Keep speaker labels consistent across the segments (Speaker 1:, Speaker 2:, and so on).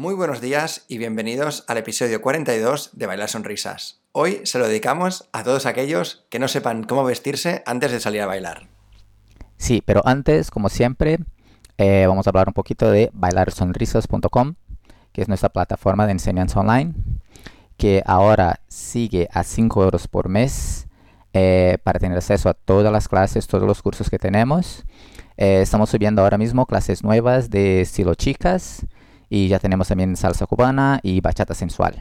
Speaker 1: Muy buenos días y bienvenidos al episodio 42 de Bailar Sonrisas. Hoy se lo dedicamos a todos aquellos que no sepan cómo vestirse antes de salir a bailar.
Speaker 2: Sí, pero antes, como siempre, eh, vamos a hablar un poquito de bailarsonrisas.com, que es nuestra plataforma de enseñanza online, que ahora sigue a 5 euros por mes eh, para tener acceso a todas las clases, todos los cursos que tenemos. Eh, estamos subiendo ahora mismo clases nuevas de estilo chicas y ya tenemos también salsa cubana y bachata sensual.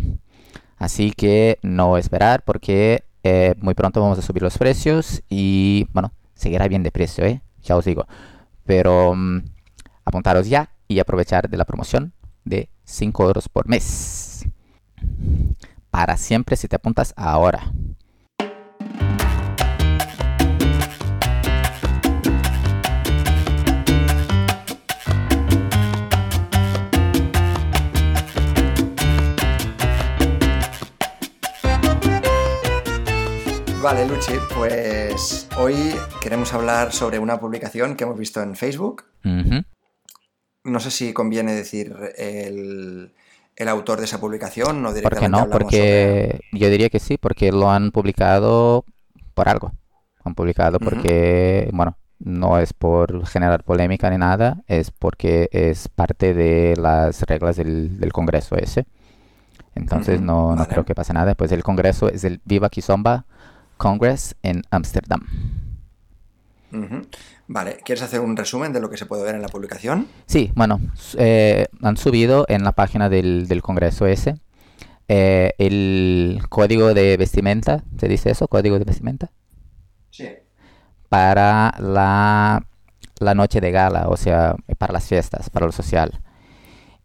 Speaker 2: Así que no esperar porque eh, muy pronto vamos a subir los precios y bueno, seguirá bien de precio, ¿eh? ya os digo. Pero mm, apuntaros ya y aprovechar de la promoción de 5 euros por mes. Para siempre si te apuntas ahora.
Speaker 1: Vale, Luchi, pues hoy queremos hablar sobre una publicación que hemos visto en Facebook. No sé si conviene decir el, autor de esa publicación o
Speaker 2: directamente ¿Por qué no? Porque yo diría que sí, porque lo han publicado por algo. Han publicado porque, bueno, no es por generar polémica ni nada, es porque es parte de las reglas del, Congreso ese. Entonces no, no creo que pase nada. Pues el Congreso es el Viva Kizomba Congress en Ámsterdam.
Speaker 1: Vale, ¿quieres hacer un resumen de lo que se puede ver en la publicación?
Speaker 2: Sí, bueno, eh, han subido en la página del, Congreso ese eh, el código de vestimenta, ¿se dice eso? ¿Código de vestimenta?
Speaker 1: Sí.
Speaker 2: Para la, noche de gala, o sea, para las fiestas, para lo social.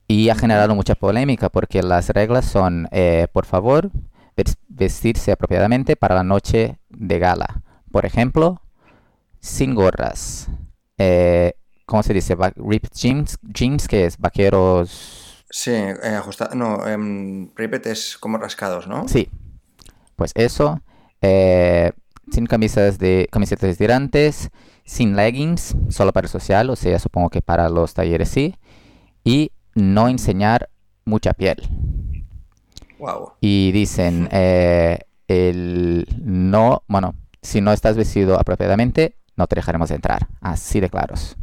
Speaker 2: Y ha generado mucha polémica porque las reglas son, eh, por favor, vestirse apropiadamente para la noche de gala. Por ejemplo, sin gorras. Eh, ¿Cómo se dice? Ripped jeans, jeans que es vaqueros.
Speaker 1: Sí, eh, No, eh, ripped es como rascados, ¿no?
Speaker 2: Sí. Pues eso. Eh, sin camisas de camisetas de tirantes, sin leggings, solo para el social, o sea, supongo que para los talleres sí. Y no enseñar mucha piel. Y dicen, eh, el no, bueno, si no estás vestido apropiadamente, no te dejaremos entrar. Así de claros.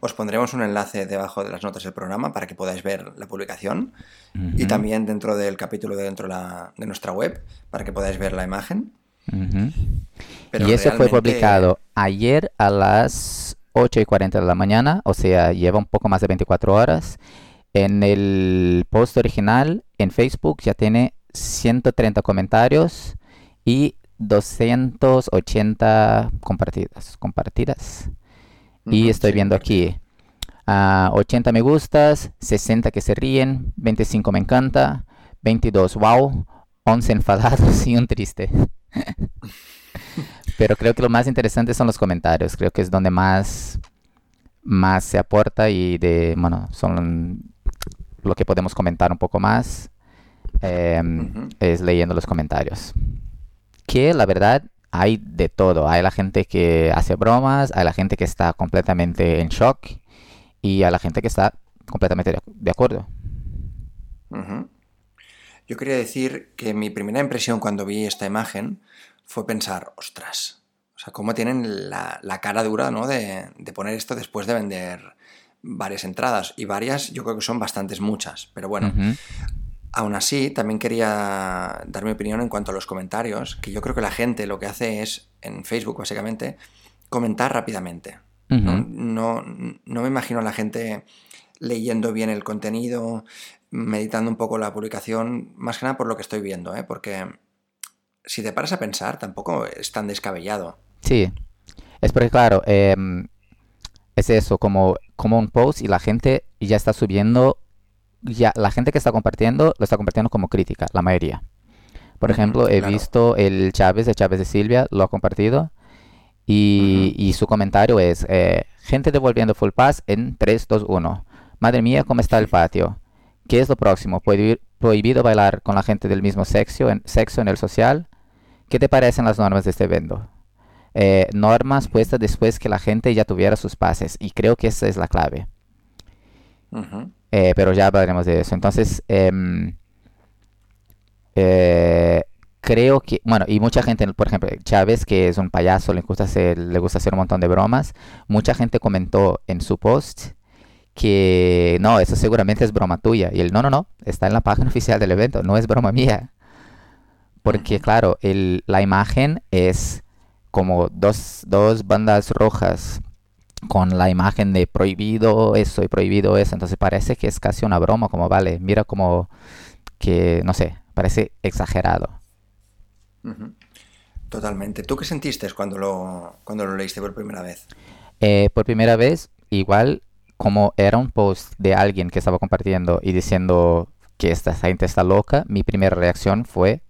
Speaker 1: Os pondremos un enlace debajo de las notas del programa para que podáis ver la publicación y también dentro del capítulo de dentro de nuestra web para que podáis ver la imagen.
Speaker 2: y eso fue publicado ayer a las 8 y 40 de la mañana, o sea, lleva un poco más de 24 horas. En el post original en Facebook ya tiene 130 comentarios y 280 compartidas. compartidas. y estoy viendo aquí 80 me gustas, 60 que se ríen, 25 me encanta, 22 wow, 11 enfadados y un triste. Pero creo que lo más interesante son los comentarios. Creo que es donde más, más se aporta y de, bueno, son lo que podemos comentar un poco más em, es leyendo los comentarios. Que la verdad hay de todo. Hay la gente que hace bromas, hay la gente que está completamente en shock y hay la gente que está completamente de, acuerdo.
Speaker 1: Yo quería decir que mi primera impresión cuando vi esta imagen fue pensar, ostras, o sea, cómo tienen la, cara dura ¿no? de, de, poner esto después de vender varias entradas y varias yo creo que son bastantes muchas, pero bueno. Aún así, también quería dar mi opinión en cuanto a los comentarios, que yo creo que la gente lo que hace es, en Facebook básicamente, comentar rápidamente. ¿no? No, me imagino a la gente leyendo bien el contenido, meditando un poco la publicación, más que nada por lo que estoy viendo, ¿eh? porque si te paras a pensar, tampoco es tan descabellado.
Speaker 2: Sí, es porque claro, em, es eso, como, como un post y la gente ya está subiendo, ya la gente que está compartiendo lo está compartiendo como crítica, la mayoría. Por ejemplo, he visto el Chávez, de Chávez de Silvia, lo ha compartido y, su comentario es, eh, gente devolviendo full pass en 3, 2, 1. Madre mía, ¿cómo está el patio? ¿Qué es lo próximo? ¿Prohibido bailar con la gente del mismo sexo en, sexo en el social? ¿Qué te parecen las normas de este evento? Eh, normas puestas después que la gente ya tuviera sus pases. Y creo que esa es la clave. Eh, pero ya hablaremos de eso. Entonces, em, eh, creo que, bueno, y mucha gente, por ejemplo, Chávez, que es un payaso, le gusta hacer, le gusta hacer un montón de bromas, mucha gente comentó en su post que no, eso seguramente es broma tuya. Y él, no, no, no, está en la página oficial del evento, no es broma mía. Porque, claro, el, la imagen es como dos, dos bandas rojas con la imagen de prohibido eso y prohibido eso. Entonces parece que es casi una broma, como vale, mira como que, no sé, parece exagerado.
Speaker 1: Totalmente. ¿Tú qué sentiste cuando lo, cuando lo leíste por primera vez?
Speaker 2: Eh, por primera vez, igual como era un post de alguien que estaba compartiendo y diciendo que esta gente está loca, mi primera reacción fue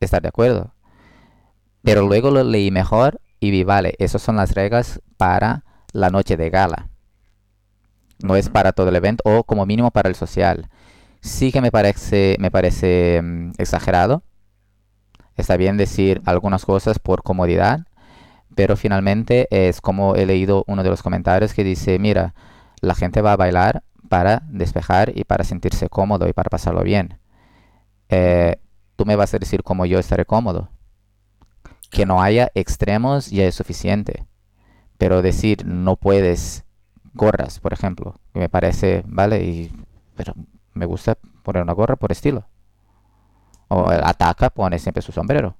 Speaker 2: estar de acuerdo. Pero luego lo leí mejor y vi, vale, esas son las reglas para la noche de gala. No es para todo el evento o como mínimo para el social. Sí que me parece, me parece mm, exagerado. Está bien decir algunas cosas por comodidad, pero finalmente es como he leído uno de los comentarios que dice, mira, la gente va a bailar para despejar y para sentirse cómodo y para pasarlo bien. Eh, tú me vas a decir cómo yo estaré cómodo. Que no haya extremos ya es suficiente. Pero decir no puedes gorras, por ejemplo, me parece, vale, y, pero me gusta poner una gorra por estilo. O ataca, pone siempre su sombrero.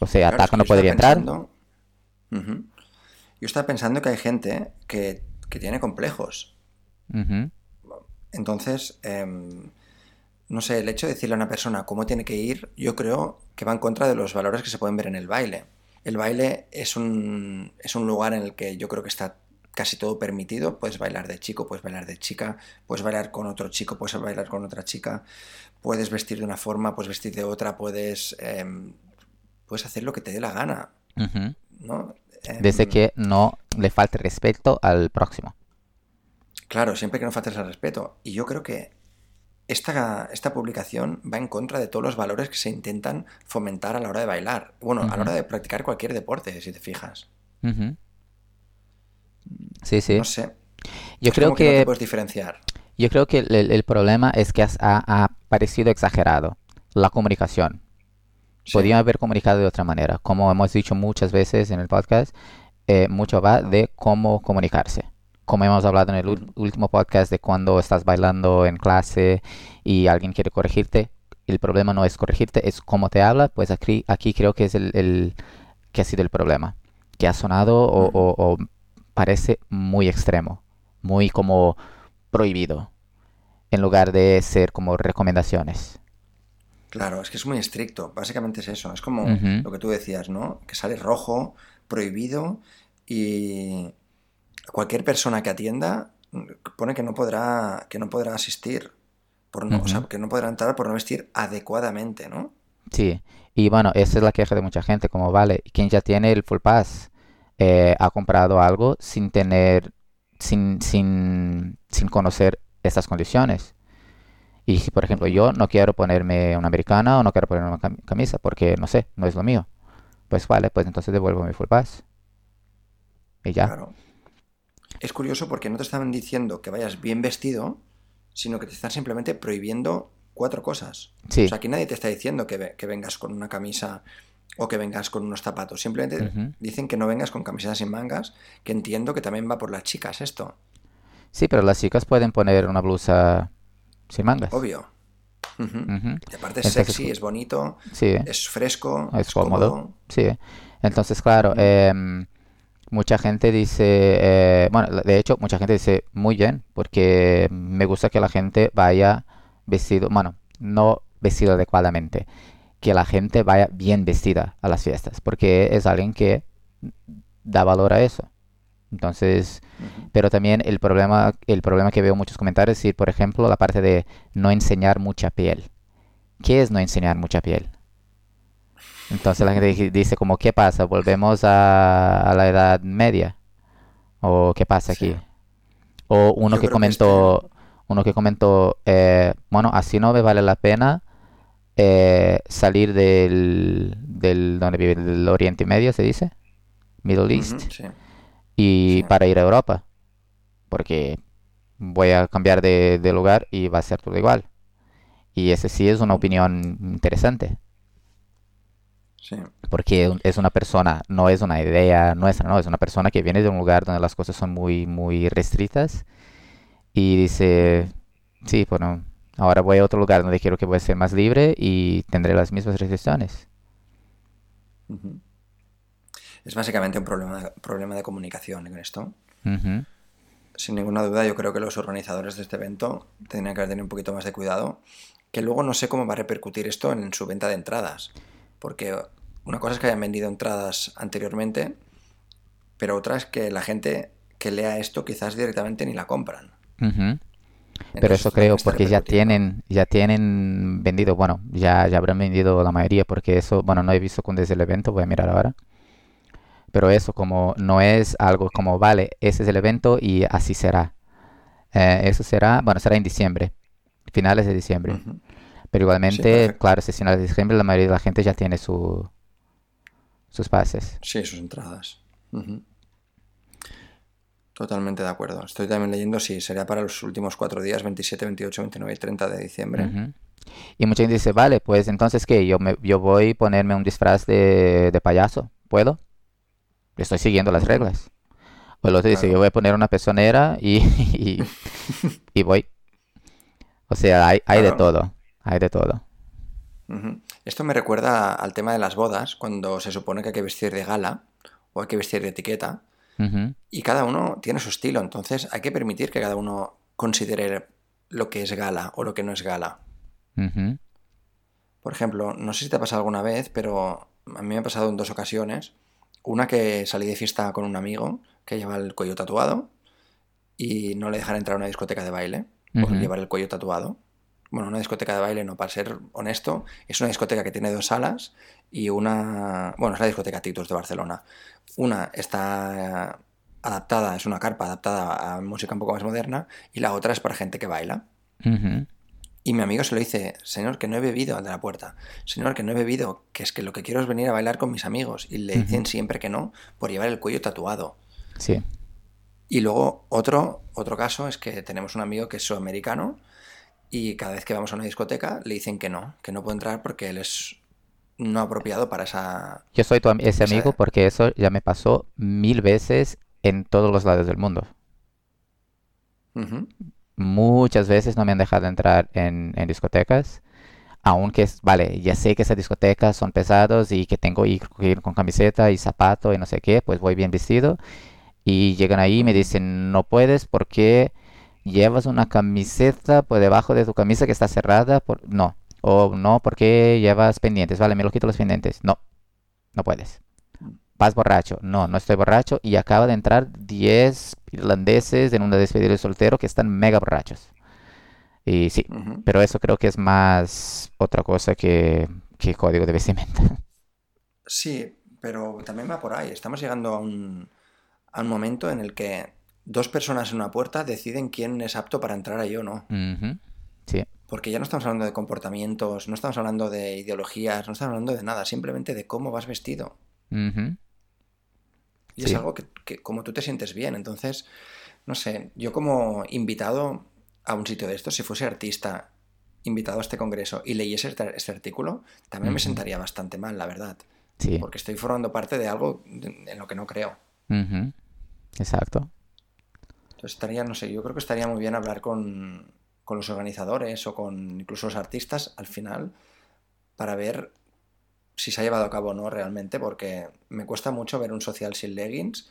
Speaker 2: O sea, ataca no podría entrar.
Speaker 1: Yo estaba pensando que hay gente que, tiene complejos. Entonces, em, no sé, el hecho de decirle a una persona cómo tiene que ir, yo creo que va en contra de los valores que se pueden ver en el baile. El baile es un, es un lugar en el que yo creo que está casi todo permitido. Puedes bailar de chico, puedes bailar de chica, puedes bailar con otro chico, puedes bailar con otra chica, puedes vestir de una forma, puedes vestir de otra, puedes, em, puedes hacer lo que te dé la gana. ¿no?
Speaker 2: Desde em, que no le falte respeto al próximo.
Speaker 1: Claro, siempre que no faltes el respeto. Y yo creo que esta, esta, publicación va en contra de todos los valores que se intentan fomentar a la hora de bailar. Bueno, a la hora de practicar cualquier deporte, si te fijas.
Speaker 2: Sí, sí.
Speaker 1: No sé.
Speaker 2: Yo creo que,
Speaker 1: puedes diferenciar.
Speaker 2: Yo creo que el, problema es que ha, parecido exagerado la comunicación. Podrían haber comunicado de otra manera. Como hemos dicho muchas veces en el podcast, eh, mucho va de cómo comunicarse como hemos hablado en el último podcast de cuando estás bailando en clase y alguien quiere corregirte, el problema no es corregirte, es cómo te habla, pues aquí, aquí creo que es el, que ha sido el problema, que ha sonado o, parece muy extremo, muy como prohibido, en lugar de ser como recomendaciones.
Speaker 1: Claro, es que es muy estricto, básicamente es eso, es como lo que tú decías, ¿no? Que sale rojo, prohibido y cualquier persona que atienda pone que no podrá, que no podrá asistir, por no, o sea, que no podrá entrar por no vestir adecuadamente, ¿no?
Speaker 2: Sí, y bueno, esa es la queja de mucha gente, como vale, quien ya tiene el Full Pass eh, ha comprado algo sin tener, sin, sin, sin conocer estas condiciones. Y si, por ejemplo, yo no quiero ponerme una americana o no quiero ponerme una camisa porque, no sé, no es lo mío, pues vale, pues entonces devuelvo mi Full Pass. Y ya. Claro.
Speaker 1: Es curioso porque no te estaban diciendo que vayas bien vestido, sino que te están simplemente prohibiendo cuatro cosas. O sea, aquí nadie te está diciendo que, que, vengas con una camisa o que vengas con unos zapatos. Simplemente dicen que no vengas con camisetas sin mangas, que entiendo que también va por las chicas esto.
Speaker 2: Sí, pero las chicas pueden poner una blusa sin mangas.
Speaker 1: Obvio. Y aparte es sexy, es bonito, es fresco, es, cómodo.
Speaker 2: Sí. Entonces, claro, mucha gente dice, eh, bueno, de hecho, mucha gente dice muy bien, porque me gusta que la gente vaya vestido, bueno, no vestido adecuadamente, que la gente vaya bien vestida a las fiestas, porque es alguien que da valor a eso. Entonces, pero también el problema, el problema que veo en muchos comentarios es, por ejemplo, la parte de no enseñar mucha piel. ¿Qué es no enseñar mucha piel? Entonces la gente dice como, ¿qué pasa? ¿Volvemos a, la Edad Media? ¿O qué pasa aquí? O uno que comentó, uno que comentó, eh, bueno, así no me vale la pena eh, salir del, del, donde vive el Oriente Medio, se dice, Middle East, y para ir a Europa, porque voy a cambiar de, de lugar y va a ser todo igual. Y ese sí es una opinión interesante.
Speaker 1: Sí.
Speaker 2: Porque es una persona, no es una idea nuestra, no, es una persona que viene de un lugar donde las cosas son muy, muy restrictas y dice, sí, bueno, ahora voy a otro lugar donde quiero que voy a ser más libre y tendré las mismas restricciones.
Speaker 1: Es básicamente un problema, problema de comunicación en esto. Sin ninguna duda, yo creo que los organizadores de este evento tendrían que tener un poquito más de cuidado, que luego no sé cómo va a repercutir esto en su venta de entradas, porque una cosa es que hayan vendido entradas anteriormente, pero otra es que la gente que lea esto quizás directamente ni la compran.
Speaker 2: Pero
Speaker 1: Entonces,
Speaker 2: eso creo porque ya tienen, ya tienen vendido, bueno, ya, ya habrán vendido la mayoría porque eso, bueno, no he visto con desde el evento, voy a mirar ahora. Pero eso como no es algo como, vale, ese es el evento y así será. Eh, eso será, bueno, será en diciembre, finales de diciembre. Pero igualmente, claro, si es finales de diciembre, la mayoría de la gente ya tiene su, sus pases.
Speaker 1: Sí, sus entradas. Totalmente de acuerdo. Estoy también leyendo, sí, sería para los últimos cuatro días, 27, 28, 29 y 30 de diciembre.
Speaker 2: Y mucha gente dice, vale, pues entonces ¿qué? Yo, me, yo voy a ponerme un disfraz de, de payaso. ¿Puedo? Estoy siguiendo las reglas. O el otro dice, yo voy a poner una pezonera y, y, y voy. O sea, hay, hay de todo. Hay de todo.
Speaker 1: Esto me recuerda al tema de las bodas, cuando se supone que hay que vestir de gala o hay que vestir de etiqueta, y cada uno tiene su estilo, entonces hay que permitir que cada uno considere lo que es gala o lo que no es gala. Por ejemplo, no sé si te ha pasado alguna vez, pero a mí me ha pasado en dos ocasiones. Una que salí de fiesta con un amigo que lleva el cuello tatuado y no le dejan entrar a una discoteca de baile por llevar el cuello tatuado. Bueno, una discoteca de baile, no, para ser honesto, es una discoteca que tiene dos salas y una... Bueno, es la discoteca Titus de Barcelona. Una está eh, adaptada, es una carpa adaptada a música un poco más moderna y la otra es para gente que baila. Y mi amigo se lo dice, señor, que no he bebido al de la puerta. Señor, que no he bebido, que es que lo que quiero es venir a bailar con mis amigos. Y le dicen siempre que no por llevar el cuello tatuado.
Speaker 2: Sí.
Speaker 1: Y luego otro, otro caso es que tenemos un amigo que es sudamericano y cada vez que vamos a una discoteca le dicen que no, que no puede entrar porque él es no apropiado para esa...
Speaker 2: Yo soy tu am- ese
Speaker 1: esa-
Speaker 2: amigo porque eso ya me pasó mil veces en todos los lados del mundo.
Speaker 1: Ujú,
Speaker 2: Muchas veces no me han dejado entrar en, en discotecas, aunque, vale, ya sé que esas discotecas son pesados y que tengo que ir con camiseta y zapato y no sé qué, pues voy bien vestido. Y llegan ahí y me dicen, no puedes porque llevas una camiseta por debajo de tu camisa que está cerrada. Por... No, o no porque llevas pendientes. Vale, me lo quito los pendientes. No, no puedes. Vas borracho. No, no estoy borracho. Y acaba de entrar 10 irlandeses en una despedida de soltero que están mega borrachos. Y sí, pero eso creo que es más otra cosa que, que código de vestimenta.
Speaker 1: Sí, pero también va por ahí. Estamos llegando a un, a un momento en el que dos personas en una puerta deciden quién es apto para entrar ahí o no.
Speaker 2: Sí.
Speaker 1: Porque ya no estamos hablando de comportamientos, no estamos hablando de ideologías, no estamos hablando de nada, simplemente de cómo vas vestido.
Speaker 2: Ujú,
Speaker 1: Y es algo que, que como tú te sientes bien. Entonces, no sé, yo como invitado a un sitio de estos, si fuese artista invitado a este congreso y leyese este, este artículo, también me sentaría bastante mal, la verdad.
Speaker 2: Sí.
Speaker 1: Porque estoy formando parte de algo en lo que no creo.
Speaker 2: Ujú, Exacto.
Speaker 1: Entonces estaría, no sé, yo creo que estaría muy bien hablar con, con los organizadores o con incluso los artistas al final para ver si se ha llevado a cabo o no realmente, porque me cuesta mucho ver un social sin leggings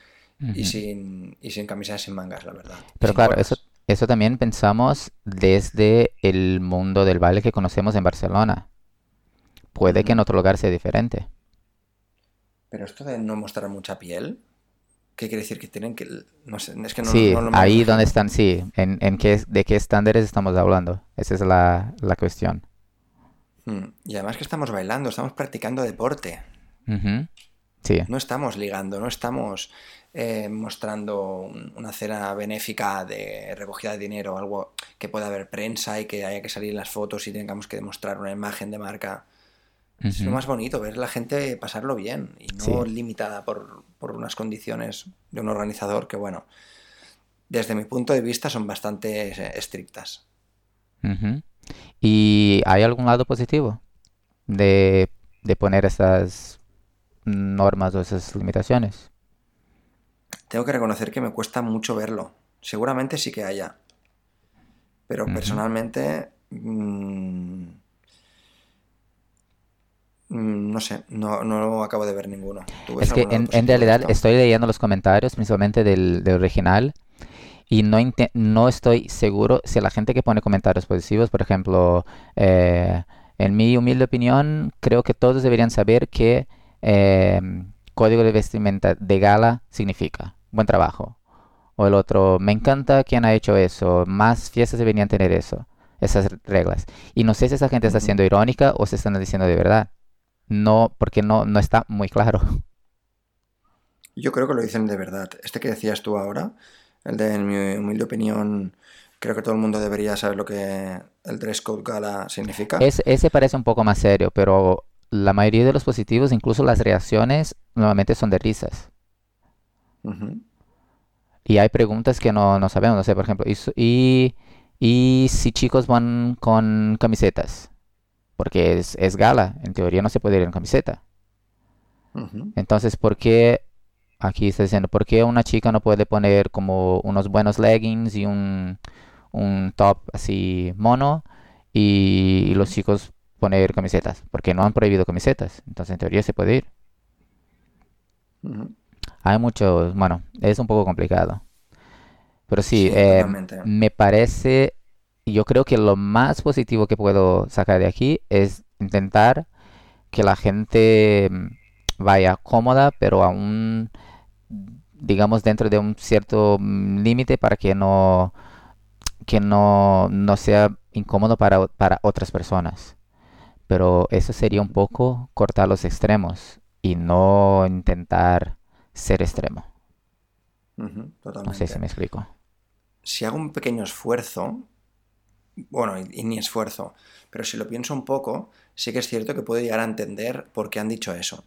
Speaker 1: y sin, y sin camisas sin mangas, la verdad.
Speaker 2: Pero
Speaker 1: sin
Speaker 2: claro, eso, eso también pensamos desde el mundo del baile que conocemos en Barcelona. Puede que en otro lugar sea diferente.
Speaker 1: Pero esto de no mostrar mucha piel, ¿qué quiere decir? Que tienen que... No sé, es que no,
Speaker 2: Sí,
Speaker 1: no lo
Speaker 2: ahí donde están, sí. En, en qué, de qué estándares estamos hablando. Esa es la, la cuestión.
Speaker 1: Mm, Y además que estamos bailando, estamos practicando deporte.
Speaker 2: Sí.
Speaker 1: No estamos ligando, no estamos eh, mostrando un- una cena benéfica de recogida de dinero, algo que pueda haber prensa y que haya que salir en las fotos y tengamos que demostrar una imagen de marca. Es lo más bonito, ver la gente pasarlo bien y
Speaker 2: Sí.
Speaker 1: no limitada por, por unas condiciones de un organizador que, bueno, desde mi punto de vista, son bastante eh, estrictas.
Speaker 2: ¿Y hay algún lado positivo de, de poner esas normas o esas limitaciones?
Speaker 1: Tengo que reconocer que me cuesta mucho verlo. Seguramente sí que haya. Pero personalmente... Mm, no sé, no, no, acabo de ver ninguno.
Speaker 2: Es que en, realidad estoy leyendo los comentarios, principalmente del, original, y no, no estoy seguro si la gente que pone comentarios positivos, por ejemplo, eh, en mi humilde opinión, creo que todos deberían saber que eh, código de vestimenta de gala significa buen trabajo. O el otro, me encanta quien ha hecho eso, más fiestas deberían tener eso, esas reglas. Y no sé si esa gente está siendo irónica o se están diciendo de verdad. No, porque no, no está muy claro.
Speaker 1: Yo creo que lo dicen de verdad. Este que decías tú ahora, el de, en mi humilde opinión, creo que todo el mundo debería saber lo que el dress code gala significa.
Speaker 2: ese parece un poco más serio, pero la mayoría de los positivos, incluso las reacciones, normalmente son de risas. Y hay preguntas que no, no, sabemos, no sé, por ejemplo, y, y, si chicos van con camisetas, porque es, es, gala, en teoría no se puede ir en camiseta. Entonces, ¿por qué, aquí está diciendo, ¿por qué una chica no puede poner como unos buenos leggings y un, un top así mono y, los chicos poner camisetas? Porque no han prohibido camisetas, entonces en teoría se puede ir. Hay muchos, bueno, es un poco complicado. Pero sí, eh, me parece, yo creo que lo más positivo que puedo sacar de aquí es intentar que la gente mm, vaya cómoda, pero aún, digamos, dentro de un cierto mm, límite para que no, que no, no sea incómodo para, para otras personas. Pero eso sería un poco cortar los extremos y no intentar ser extremo. No sé si me explico.
Speaker 1: Si hago un pequeño esfuerzo, bueno, y, ni esfuerzo, pero si lo pienso un poco, sí que es cierto que puedo llegar a entender por qué han dicho eso.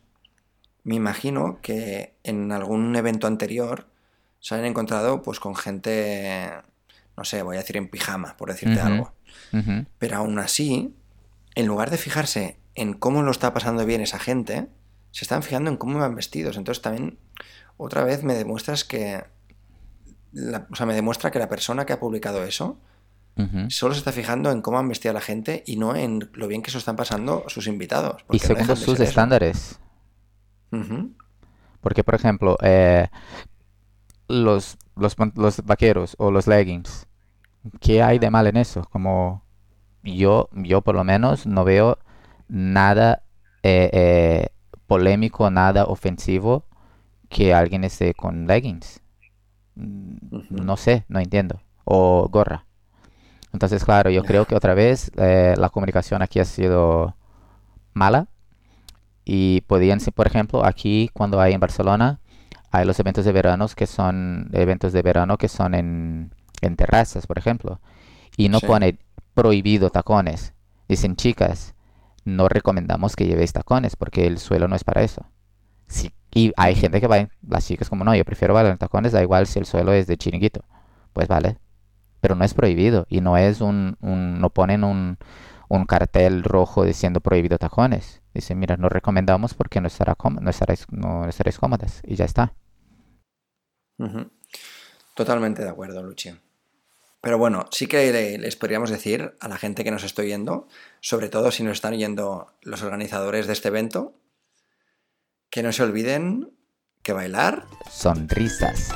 Speaker 1: Me imagino que en algún evento anterior se han encontrado pues con gente, no sé, voy a decir en pijama, por decirte algo. Pero aún así, en lugar de fijarse en cómo lo está pasando bien esa gente, se están fijando en cómo van vestidos. Entonces también otra vez me demuestras que... o sea, me demuestra que la persona que ha publicado eso solo se está fijando en cómo han vestido a la gente y no en lo bien que se están pasando sus invitados.
Speaker 2: Y según sus estándares. Porque, por ejemplo, eh, los, los, los, vaqueros o los leggings, ¿qué hay de mal en eso? Como yo, yo por lo menos no veo nada eh, eh, polémico, nada ofensivo que alguien esté con leggings. No sé, no entiendo. O gorra. Entonces, claro, yo creo que otra vez eh, la comunicación aquí ha sido mala. Y podían por ejemplo, aquí cuando hay en Barcelona, hay los eventos de verano que son eventos de verano que son en, terrazas, por ejemplo. Y no pone prohibido tacones. Dicen, chicas, no recomendamos que llevéis tacones porque el suelo no es para eso. Si y hay gente que va, en, las chicas como no, yo prefiero bailar en tacones, da igual si el suelo es de chiringuito. Pues vale. Pero no es prohibido y no es un, un no ponen un, un cartel rojo diciendo prohibido tacones. Dicen, mira, no recomendamos porque no, estará no, estaréis, no estaréis cómodas y ya está.
Speaker 1: Totalmente de acuerdo, Luchi. Pero bueno, sí que les podríamos decir a la gente que nos estoy viendo, sobre todo si nos están oyendo los organizadores de este evento, que no se olviden que bailar.
Speaker 2: Sonrisas.